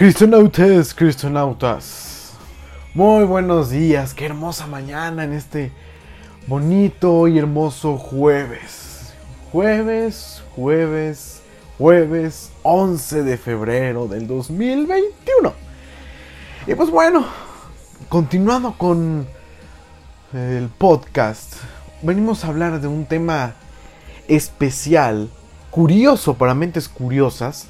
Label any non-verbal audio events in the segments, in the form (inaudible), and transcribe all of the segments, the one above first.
Cristonautas, cristonautas. Muy buenos días, qué hermosa mañana en este bonito y hermoso jueves. Jueves, jueves, jueves 11 de febrero del 2021. Y pues bueno, continuando con el podcast, venimos a hablar de un tema especial, curioso para mentes curiosas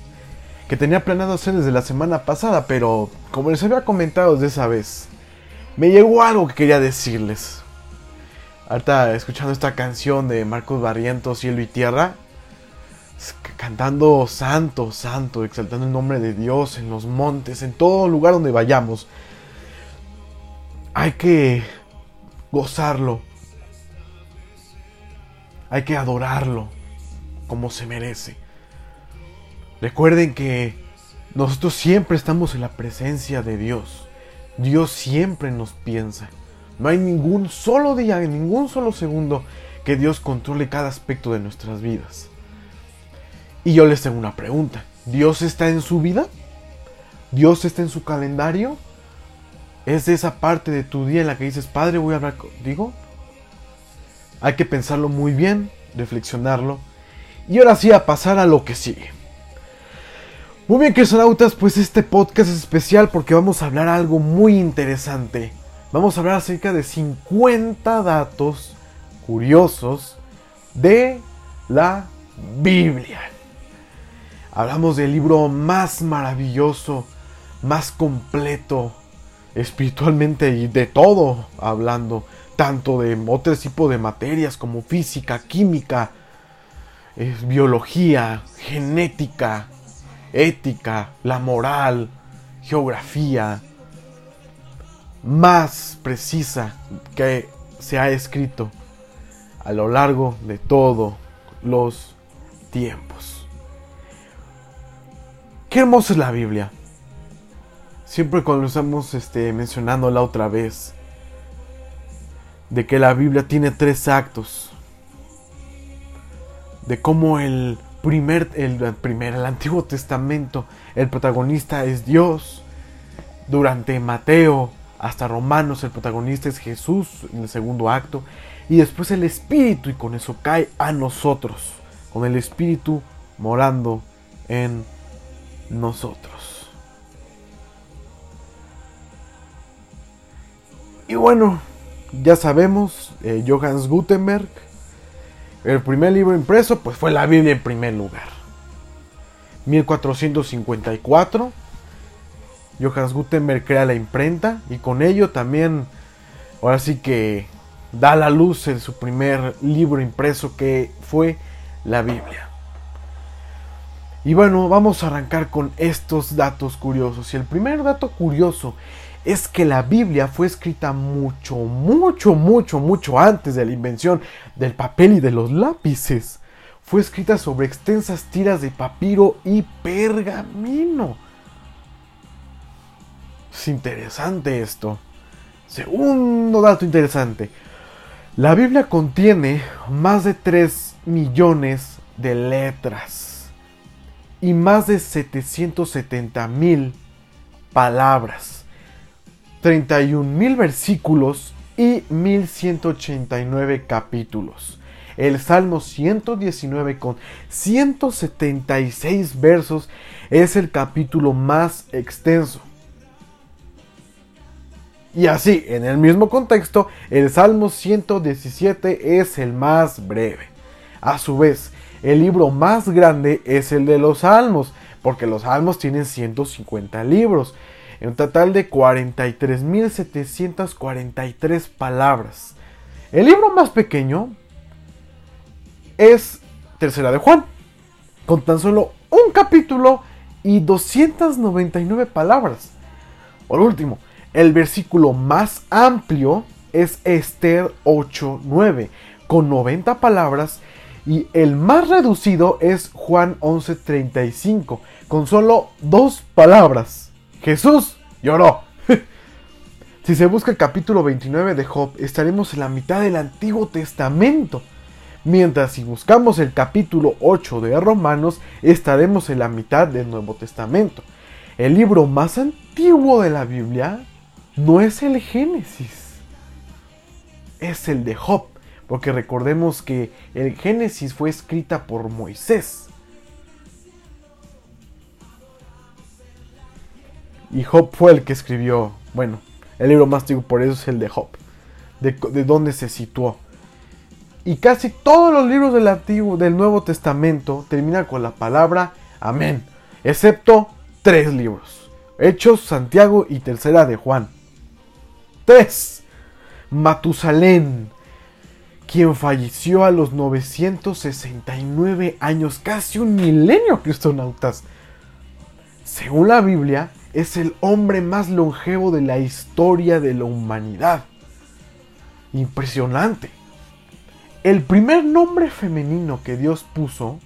que tenía planeado hacer desde la semana pasada, pero como les había comentado desde esa vez, me llegó algo que quería decirles. Ahorita escuchando esta canción de Marcos Barrientos, Cielo y Tierra, cantando santo, santo, exaltando el nombre de Dios en los montes, en todo lugar donde vayamos. Hay que gozarlo. Hay que adorarlo como se merece. Recuerden que nosotros siempre estamos en la presencia de Dios. Dios siempre nos piensa. No hay ningún solo día, ningún solo segundo que Dios controle cada aspecto de nuestras vidas. Y yo les tengo una pregunta. ¿Dios está en su vida? ¿Dios está en su calendario? ¿Es esa parte de tu día en la que dices, Padre, voy a hablar contigo? Hay que pensarlo muy bien, reflexionarlo. Y ahora sí a pasar a lo que sigue. Muy bien, cristonautas, pues este podcast es especial porque vamos a hablar algo muy interesante. Vamos a hablar acerca de 50 datos curiosos de la Biblia. Hablamos del libro más maravilloso, más completo, espiritualmente y de todo hablando, tanto de otro tipo de materias como física, química, biología, genética, ética, la moral, geografía más precisa que se ha escrito a lo largo de todos los tiempos. Qué hermosa es la Biblia. Siempre cuando estamos este, mencionándola otra vez, de que la Biblia tiene tres actos, de cómo el primer, el primer, el Antiguo Testamento, el protagonista es Dios. Durante Mateo hasta Romanos, el protagonista es Jesús en el segundo acto. Y después el Espíritu, y con eso cae a nosotros, con el Espíritu morando en nosotros. Y bueno, ya sabemos, eh, Johannes Gutenberg el primer libro impreso pues fue la Biblia en primer lugar. 1454. Johannes Gutenberg crea la imprenta y con ello también, ahora sí que da la luz en su primer libro impreso que fue la Biblia. Y bueno, vamos a arrancar con estos datos curiosos. Y el primer dato curioso es que la Biblia fue escrita mucho, mucho, mucho, mucho antes de la invención del papel y de los lápices. Fue escrita sobre extensas tiras de papiro y pergamino. Es interesante esto. Segundo dato interesante. La Biblia contiene más de 3 millones de letras y más de 770 mil palabras. 31.000 versículos y 1189 capítulos. El Salmo 119 con 176 versos es el capítulo más extenso. Y así, en el mismo contexto, el Salmo 117 es el más breve. A su vez, el libro más grande es el de los Salmos, porque los Salmos tienen 150 libros en un total de 43.743 palabras. El libro más pequeño es Tercera de Juan, con tan solo un capítulo y 299 palabras. Por último, el versículo más amplio es Esther 8.9, con 90 palabras, y el más reducido es Juan 11.35, con solo dos palabras. Jesús lloró. (laughs) si se busca el capítulo 29 de Job, estaremos en la mitad del Antiguo Testamento. Mientras si buscamos el capítulo 8 de Romanos, estaremos en la mitad del Nuevo Testamento. el libro más antiguo de la Biblia no es el Génesis, es el de Job, porque recordemos que el Génesis fue escrita por Moisés. Y Job fue el que escribió, bueno, el libro más antiguo por eso es el de Job, de, de dónde se situó. Y casi todos los libros del Antiguo, del Nuevo Testamento terminan con la palabra amén, excepto tres libros: Hechos, Santiago y Tercera de Juan. Tres. Matusalén, quien falleció a los 969 años, casi un milenio, cristonautas. Según la Biblia, es el hombre más longevo de la historia de la humanidad. Impresionante. El primer nombre femenino que Dios puso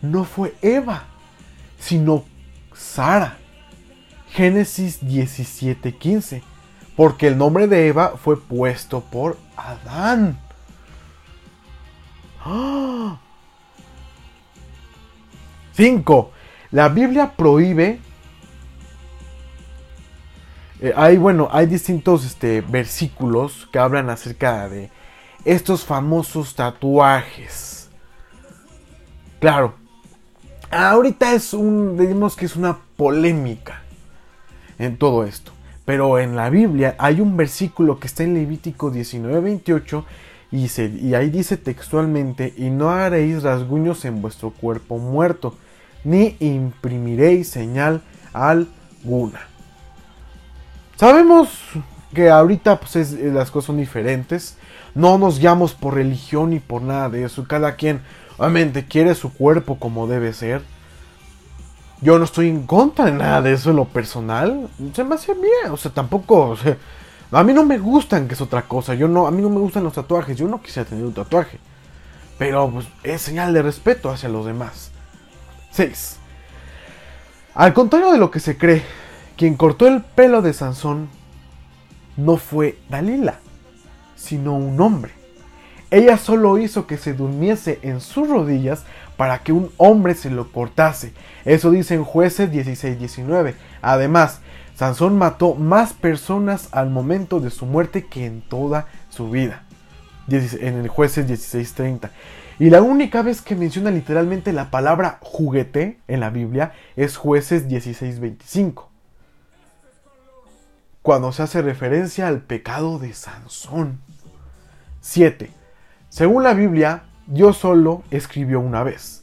no fue Eva, sino Sara. Génesis 17:15. Porque el nombre de Eva fue puesto por Adán. 5. ¡Ah! La Biblia prohíbe eh, hay, bueno, hay distintos este, versículos que hablan acerca de estos famosos tatuajes. Claro, ahorita es un, digamos que es una polémica en todo esto. Pero en la Biblia hay un versículo que está en Levítico 19:28 y, y ahí dice textualmente, y no haréis rasguños en vuestro cuerpo muerto, ni imprimiréis señal alguna. Sabemos que ahorita pues eh, las cosas son diferentes. No nos guiamos por religión ni por nada de eso. Cada quien obviamente quiere su cuerpo como debe ser. Yo no estoy en contra de nada de eso en lo personal. Se me hace bien. O sea, tampoco. a mí no me gustan, que es otra cosa. Yo no, a mí no me gustan los tatuajes. Yo no quisiera tener un tatuaje. Pero pues, es señal de respeto hacia los demás. 6. Al contrario de lo que se cree, quien cortó el pelo de Sansón no fue Dalila, sino un hombre. Ella solo hizo que se durmiese en sus rodillas para que un hombre se lo cortase. Eso dice en jueces 16-19. Además, Sansón mató más personas al momento de su muerte que en toda su vida. En el jueces 16-30. Y la única vez que menciona literalmente la palabra juguete en la Biblia es jueces 16-25 cuando se hace referencia al pecado de Sansón. 7. Según la Biblia, Dios solo escribió una vez.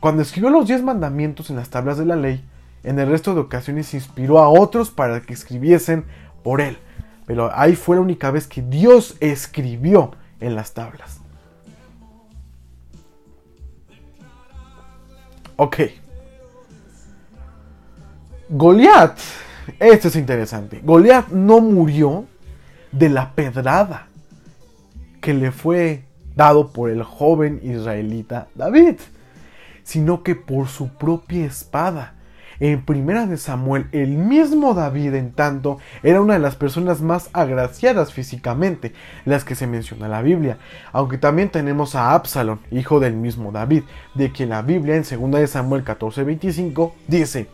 Cuando escribió los diez mandamientos en las tablas de la ley, en el resto de ocasiones inspiró a otros para que escribiesen por él. Pero ahí fue la única vez que Dios escribió en las tablas. Ok. Goliat esto es interesante. Goliat no murió de la pedrada que le fue dado por el joven israelita David, sino que por su propia espada. En primera de Samuel, el mismo David, en tanto, era una de las personas más agraciadas físicamente, las que se menciona en la Biblia, aunque también tenemos a Absalón, hijo del mismo David, de quien la Biblia en 2 de Samuel 14:25 dice: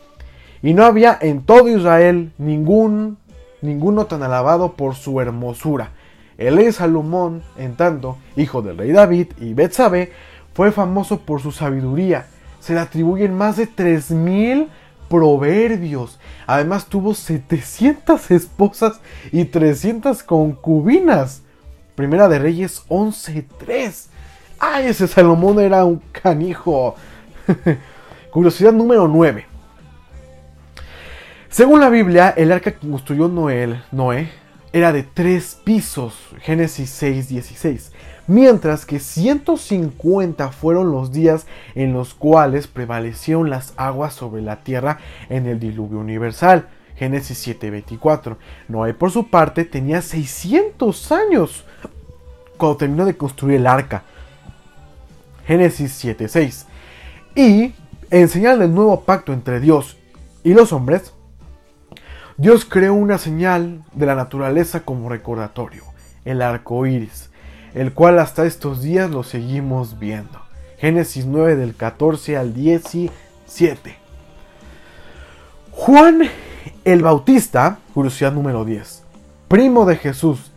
y no había en todo Israel ningún, ninguno tan alabado por su hermosura. El rey Salomón, en tanto, hijo del rey David y Betsabé, fue famoso por su sabiduría. Se le atribuyen más de 3000 proverbios. Además tuvo 700 esposas y 300 concubinas. Primera de Reyes 11:3. ¡Ay, ese Salomón era un canijo! (laughs) Curiosidad número 9. Según la Biblia, el arca que construyó Noé, Noé era de tres pisos, Génesis 6:16, mientras que 150 fueron los días en los cuales prevalecieron las aguas sobre la tierra en el diluvio universal, Génesis 7:24. Noé por su parte tenía 600 años cuando terminó de construir el arca, Génesis 7:6. Y en señal del nuevo pacto entre Dios y los hombres, Dios creó una señal de la naturaleza como recordatorio, el arco iris, el cual hasta estos días lo seguimos viendo. Génesis 9 del 14 al 17. Juan el Bautista, curiosidad número 10, primo de Jesús,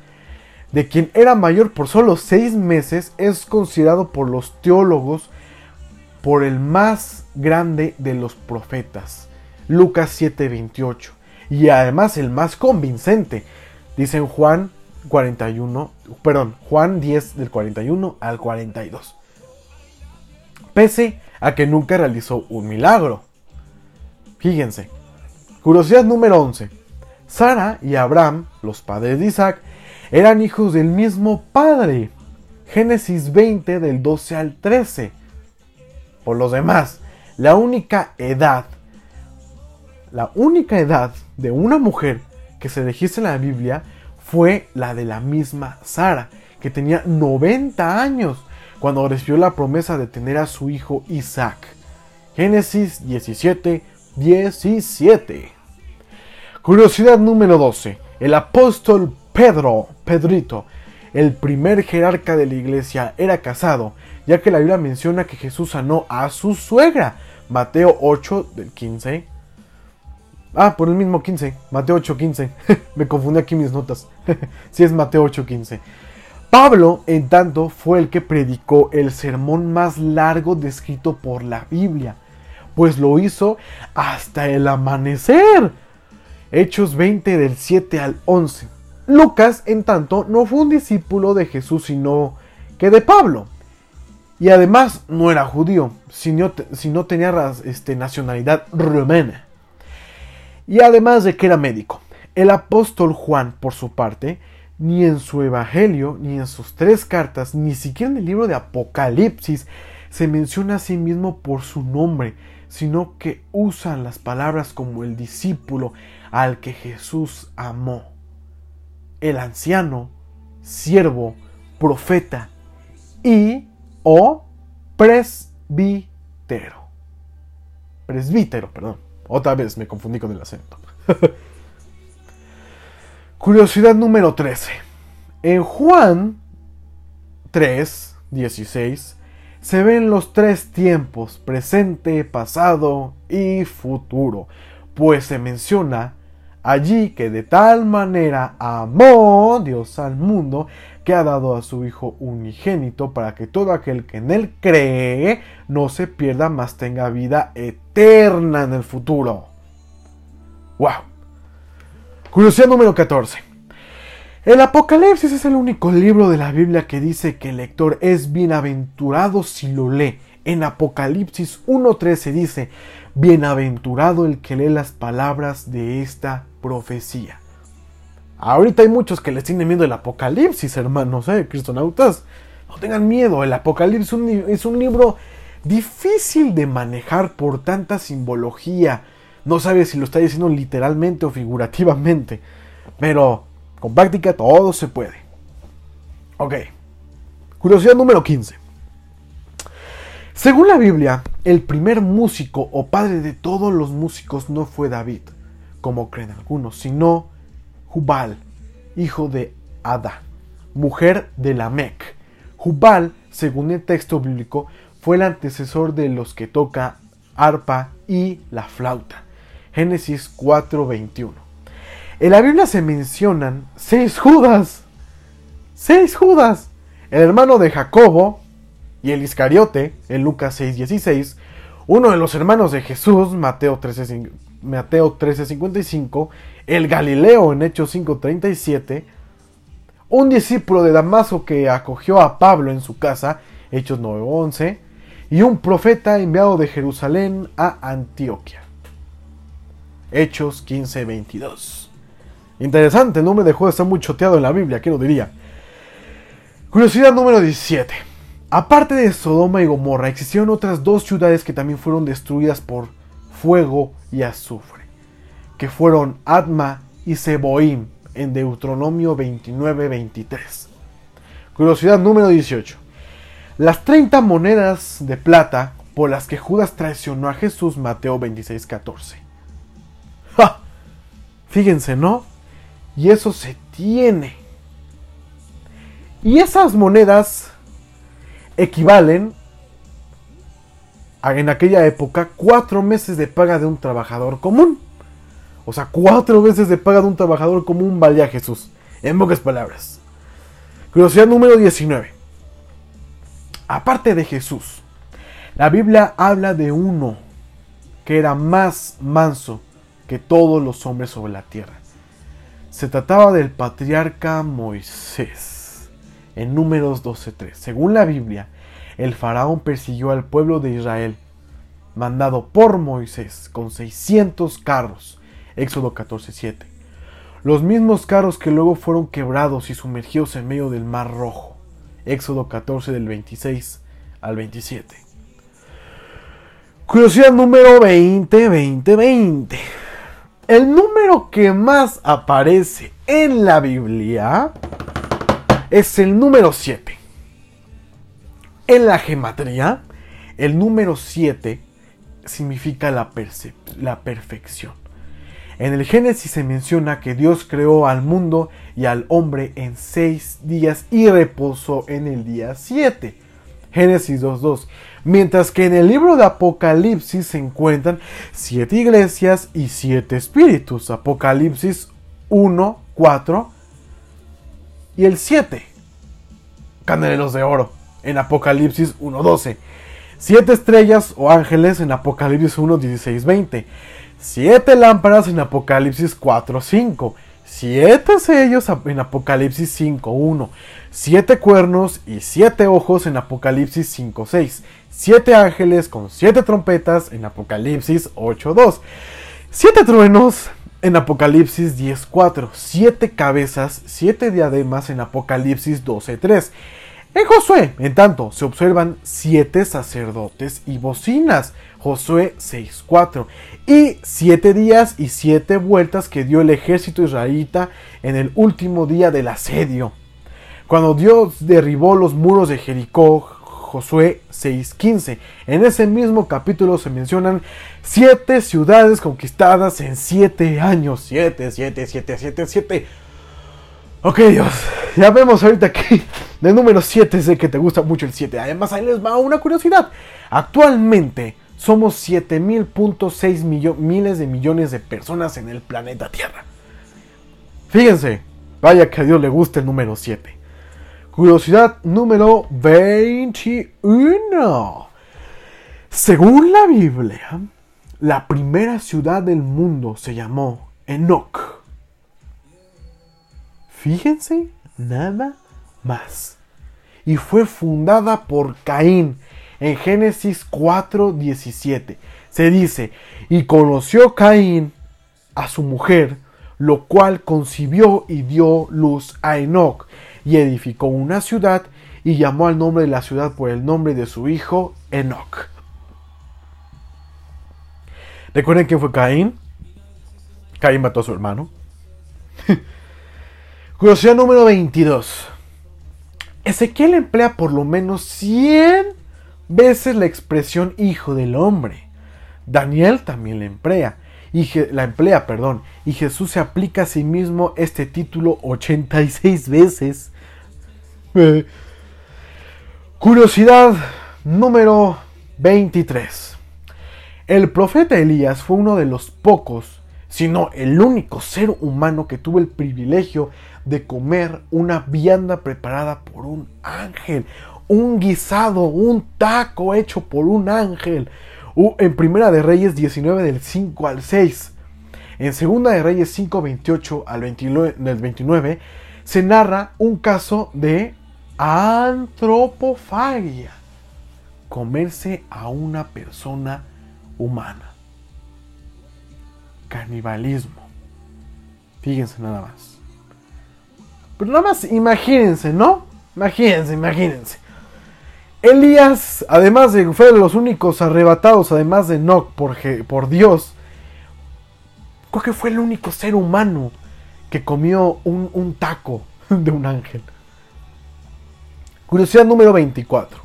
de quien era mayor por solo seis meses, es considerado por los teólogos por el más grande de los profetas. Lucas 7:28. Y además el más convincente. Dicen Juan 41, perdón, Juan 10 del 41 al 42. Pese a que nunca realizó un milagro. Fíjense. Curiosidad número 11. Sara y Abraham, los padres de Isaac, eran hijos del mismo padre. Génesis 20 del 12 al 13. Por los demás, la única edad, la única edad de una mujer que se registra en la Biblia fue la de la misma Sara, que tenía 90 años cuando recibió la promesa de tener a su hijo Isaac. Génesis 17, 17. Curiosidad número 12. El apóstol Pedro, Pedrito, el primer jerarca de la iglesia, era casado, ya que la Biblia menciona que Jesús sanó a su suegra. Mateo 8 del 15. Ah, por el mismo 15. Mateo 8, 15. (laughs) Me confundí aquí mis notas. (laughs) sí es Mateo 8, 15. Pablo, en tanto, fue el que predicó el sermón más largo descrito por la Biblia, pues lo hizo hasta el amanecer. Hechos 20 del 7 al 11. Lucas, en tanto, no fue un discípulo de Jesús, sino que de Pablo. Y además no era judío, sino, sino tenía este, nacionalidad romana. Y además de que era médico. El apóstol Juan, por su parte, ni en su Evangelio, ni en sus tres cartas, ni siquiera en el libro de Apocalipsis, se menciona a sí mismo por su nombre, sino que usan las palabras como el discípulo al que Jesús amó. El anciano, siervo, profeta y o presbítero. Presbítero, perdón. Otra vez me confundí con el acento. (laughs) Curiosidad número 13. En Juan 3, 16, se ven los tres tiempos, presente, pasado y futuro, pues se menciona allí que de tal manera amó Dios al mundo que ha dado a su Hijo unigénito para que todo aquel que en él cree no se pierda, mas tenga vida eterna en el futuro. ¡Wow! Curiosidad número 14. El Apocalipsis es el único libro de la Biblia que dice que el lector es bienaventurado si lo lee. En Apocalipsis 1.13 dice, bienaventurado el que lee las palabras de esta profecía. Ahorita hay muchos que les tienen miedo el Apocalipsis, hermanos, ¿eh? Cristonautas. No tengan miedo, el Apocalipsis es un libro difícil de manejar por tanta simbología no sabe si lo está diciendo literalmente o figurativamente. Pero con práctica todo se puede. Ok. Curiosidad número 15. Según la Biblia, el primer músico o padre de todos los músicos no fue David, como creen algunos, sino Jubal, hijo de Ada, mujer de Lamec. Jubal, según el texto bíblico, fue el antecesor de los que toca arpa y la flauta. Génesis 4:21. En la Biblia se mencionan seis Judas. Seis Judas. El hermano de Jacobo y el Iscariote, en Lucas 6:16. Uno de los hermanos de Jesús, Mateo 13:55. Mateo 13:55. El Galileo en Hechos 5:37. Un discípulo de Damasco que acogió a Pablo en su casa, Hechos 9:11. Y un profeta enviado de Jerusalén a Antioquia. Hechos 15:22. Interesante, el nombre de juego está muy choteado en la Biblia, ¿qué lo diría? Curiosidad número 17. Aparte de Sodoma y Gomorra, existieron otras dos ciudades que también fueron destruidas por fuego y azufre, que fueron Adma y Seboim en Deuteronomio 29:23. Curiosidad número 18. Las 30 monedas de plata por las que Judas traicionó a Jesús, Mateo 26:14. Fíjense, ¿no? Y eso se tiene. Y esas monedas equivalen a, en aquella época cuatro meses de paga de un trabajador común. O sea, cuatro veces le paga de un trabajador común vale a Jesús. En pocas palabras. Curiosidad número 19. Aparte de Jesús, la Biblia habla de uno que era más manso que todos los hombres sobre la tierra. Se trataba del patriarca Moisés. En números 12.3. Según la Biblia, el faraón persiguió al pueblo de Israel, mandado por Moisés, con 600 carros. Éxodo 14.7. Los mismos carros que luego fueron quebrados y sumergidos en medio del Mar Rojo. Éxodo 14 del 26 al 27. Curiosidad número 20, 20, 20. El número que más aparece en la Biblia es el número 7. En la gematría, el número 7 significa la, la perfección. En el Génesis se menciona que Dios creó al mundo y al hombre en seis días y reposó en el día 7. Génesis 2.2. Mientras que en el libro de Apocalipsis se encuentran siete iglesias y siete espíritus. Apocalipsis 1, 4 y el 7. Candelos de oro en Apocalipsis 1.12. Siete estrellas o ángeles en Apocalipsis 1, 16, 20. Siete lámparas en Apocalipsis 4, 5. Siete sellos en Apocalipsis 5, 1. Siete cuernos y siete ojos en Apocalipsis 5, 6. Siete ángeles con siete trompetas en Apocalipsis 8, 2. Siete truenos en Apocalipsis 10, 4. Siete cabezas, siete diademas en Apocalipsis 12, 3. En Josué, en tanto, se observan siete sacerdotes y bocinas. Josué 6.4. Y siete días y siete vueltas que dio el ejército israelita en el último día del asedio. Cuando Dios derribó los muros de Jericó, Josué 6.15. En ese mismo capítulo se mencionan siete ciudades conquistadas en siete años. Siete, siete, siete, siete, siete. Ok, Dios, ya vemos ahorita que de número 7 sé que te gusta mucho el 7. Además, ahí les va una curiosidad. Actualmente somos 7000.6 miles de millones de personas en el planeta Tierra. Fíjense, vaya que a Dios le gusta el número 7. Curiosidad número 21. Según la Biblia, la primera ciudad del mundo se llamó Enoch. Fíjense, nada más. Y fue fundada por Caín en Génesis 4:17. Se dice, y conoció Caín a su mujer, lo cual concibió y dio luz a Enoch, y edificó una ciudad, y llamó al nombre de la ciudad por el nombre de su hijo Enoch. ¿Recuerden quién fue Caín? Caín mató a su hermano. (laughs) Curiosidad número 22. Ezequiel emplea por lo menos 100 veces la expresión hijo del hombre. Daniel también la emplea. Y la emplea, perdón. Y Jesús se aplica a sí mismo este título 86 veces. Curiosidad número 23. El profeta Elías fue uno de los pocos, si no el único ser humano que tuvo el privilegio de comer una vianda preparada por un ángel, un guisado, un taco hecho por un ángel. En Primera de Reyes 19 del 5 al 6. En Segunda de Reyes 5 28 al 29, del 29 se narra un caso de antropofagia. Comerse a una persona humana. Canibalismo. Fíjense nada más. Pero nada más imagínense, ¿no? Imagínense, imagínense. Elías, además de fue de los únicos arrebatados, además de Enoch, por, por Dios, creo que fue el único ser humano que comió un, un taco (laughs) de un ángel. Curiosidad número 24.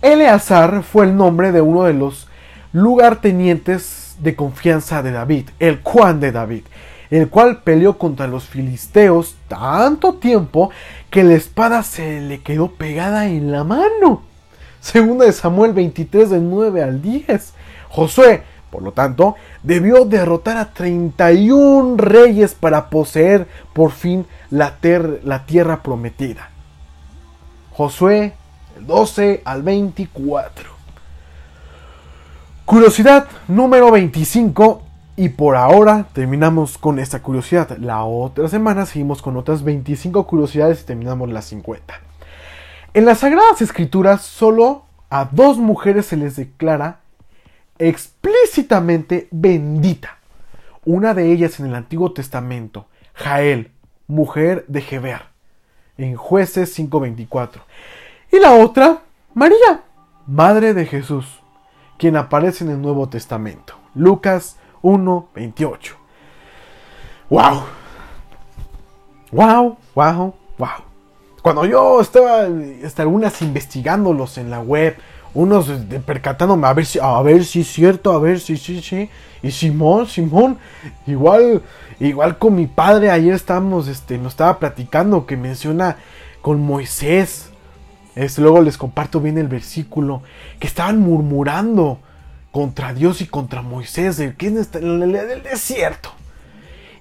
Eleazar fue el nombre de uno de los lugartenientes de confianza de David, el Juan de David el cual peleó contra los filisteos tanto tiempo que la espada se le quedó pegada en la mano. Segunda de Samuel 23 del 9 al 10. Josué Por lo tanto, debió derrotar a 31 reyes para poseer por fin la, la tierra prometida. Josué 12 al 24. Curiosidad número 25 y por ahora terminamos con esta curiosidad. La otra semana seguimos con otras 25 curiosidades y terminamos las 50. En las Sagradas Escrituras solo a dos mujeres se les declara explícitamente bendita. Una de ellas en el Antiguo Testamento, Jael, mujer de Geber, en jueces 5.24. Y la otra, María, madre de Jesús, quien aparece en el Nuevo Testamento, Lucas 1.28. ¡Wow! ¡Wow! ¡Wow! ¡Wow! Cuando yo estaba, hasta algunas investigándolos en la web, unos percatándome a ver si, a ver si es cierto, a ver si, sí, sí. Y Simón, Simón, igual, igual con mi padre ayer estábamos, este, nos estaba platicando que menciona con Moisés. Este, luego les comparto bien el versículo, que estaban murmurando contra Dios y contra Moisés, de que en el desierto.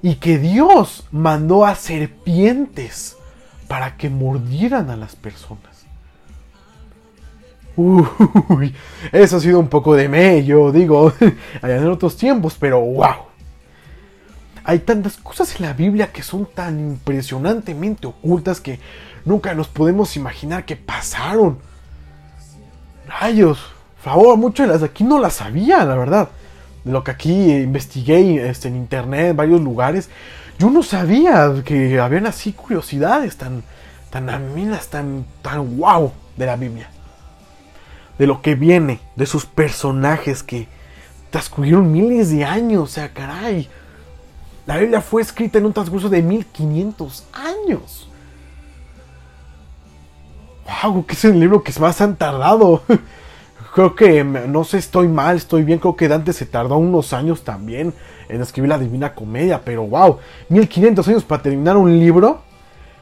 Y que Dios mandó a serpientes para que mordieran a las personas. Uy, eso ha sido un poco de mello, digo, (laughs) allá en otros tiempos, pero wow. Hay tantas cosas en la Biblia que son tan impresionantemente ocultas que nunca nos podemos imaginar que pasaron. Rayos, favor, muchas de las de aquí no las sabía, la verdad. De lo que aquí investigué este, en internet, en varios lugares, yo no sabía que habían así curiosidades tan, tan aminas, tan, tan wow de la Biblia de lo que viene, de sus personajes que transcurrieron miles de años, o sea, caray. La Biblia fue escrita en un transcurso de 1500 años. ¡Wow! ¿Qué es el libro que más han tardado? (laughs) creo que, no sé, estoy mal, estoy bien. Creo que Dante se tardó unos años también en escribir la Divina Comedia. Pero wow, 1500 años para terminar un libro.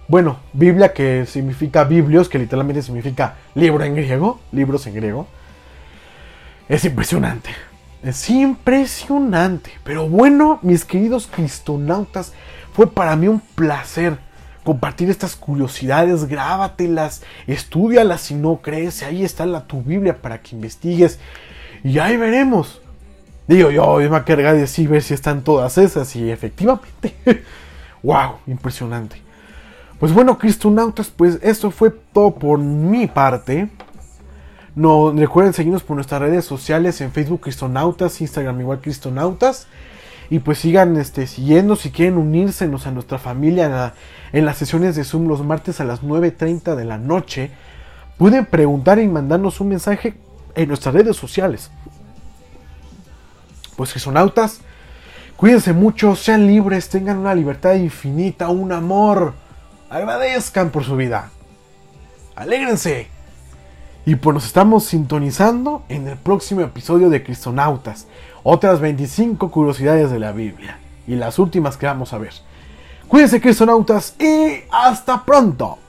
Bueno, Biblia que significa Biblios, que literalmente significa libro en griego, libros en griego. Es impresionante. Es impresionante. Pero bueno, mis queridos cristonautas, fue para mí un placer compartir estas curiosidades. Grábatelas, estudialas si no crees. Ahí está la, tu Biblia para que investigues. Y ahí veremos. Digo yo, me va a cargar de decir ver si están todas esas. Y efectivamente, (laughs) wow, impresionante. Pues bueno, Cristonautas, pues eso fue todo por mi parte. No recuerden seguirnos por nuestras redes sociales en Facebook Cristonautas, Instagram igual Cristonautas. Y pues sigan este, siguiendo si quieren unirse a nuestra familia en, las sesiones de Zoom los martes a las 9.30 de la noche. Pueden preguntar y mandarnos un mensaje en nuestras redes sociales. Pues Cristonautas, cuídense mucho, sean libres, tengan una libertad infinita, un amor Agradezcan por su vida. Alégrense. Y pues nos estamos sintonizando en el próximo episodio de Cristonautas. Otras 25 curiosidades de la Biblia. Y las últimas que vamos a ver. Cuídense, Cristonautas, y hasta pronto.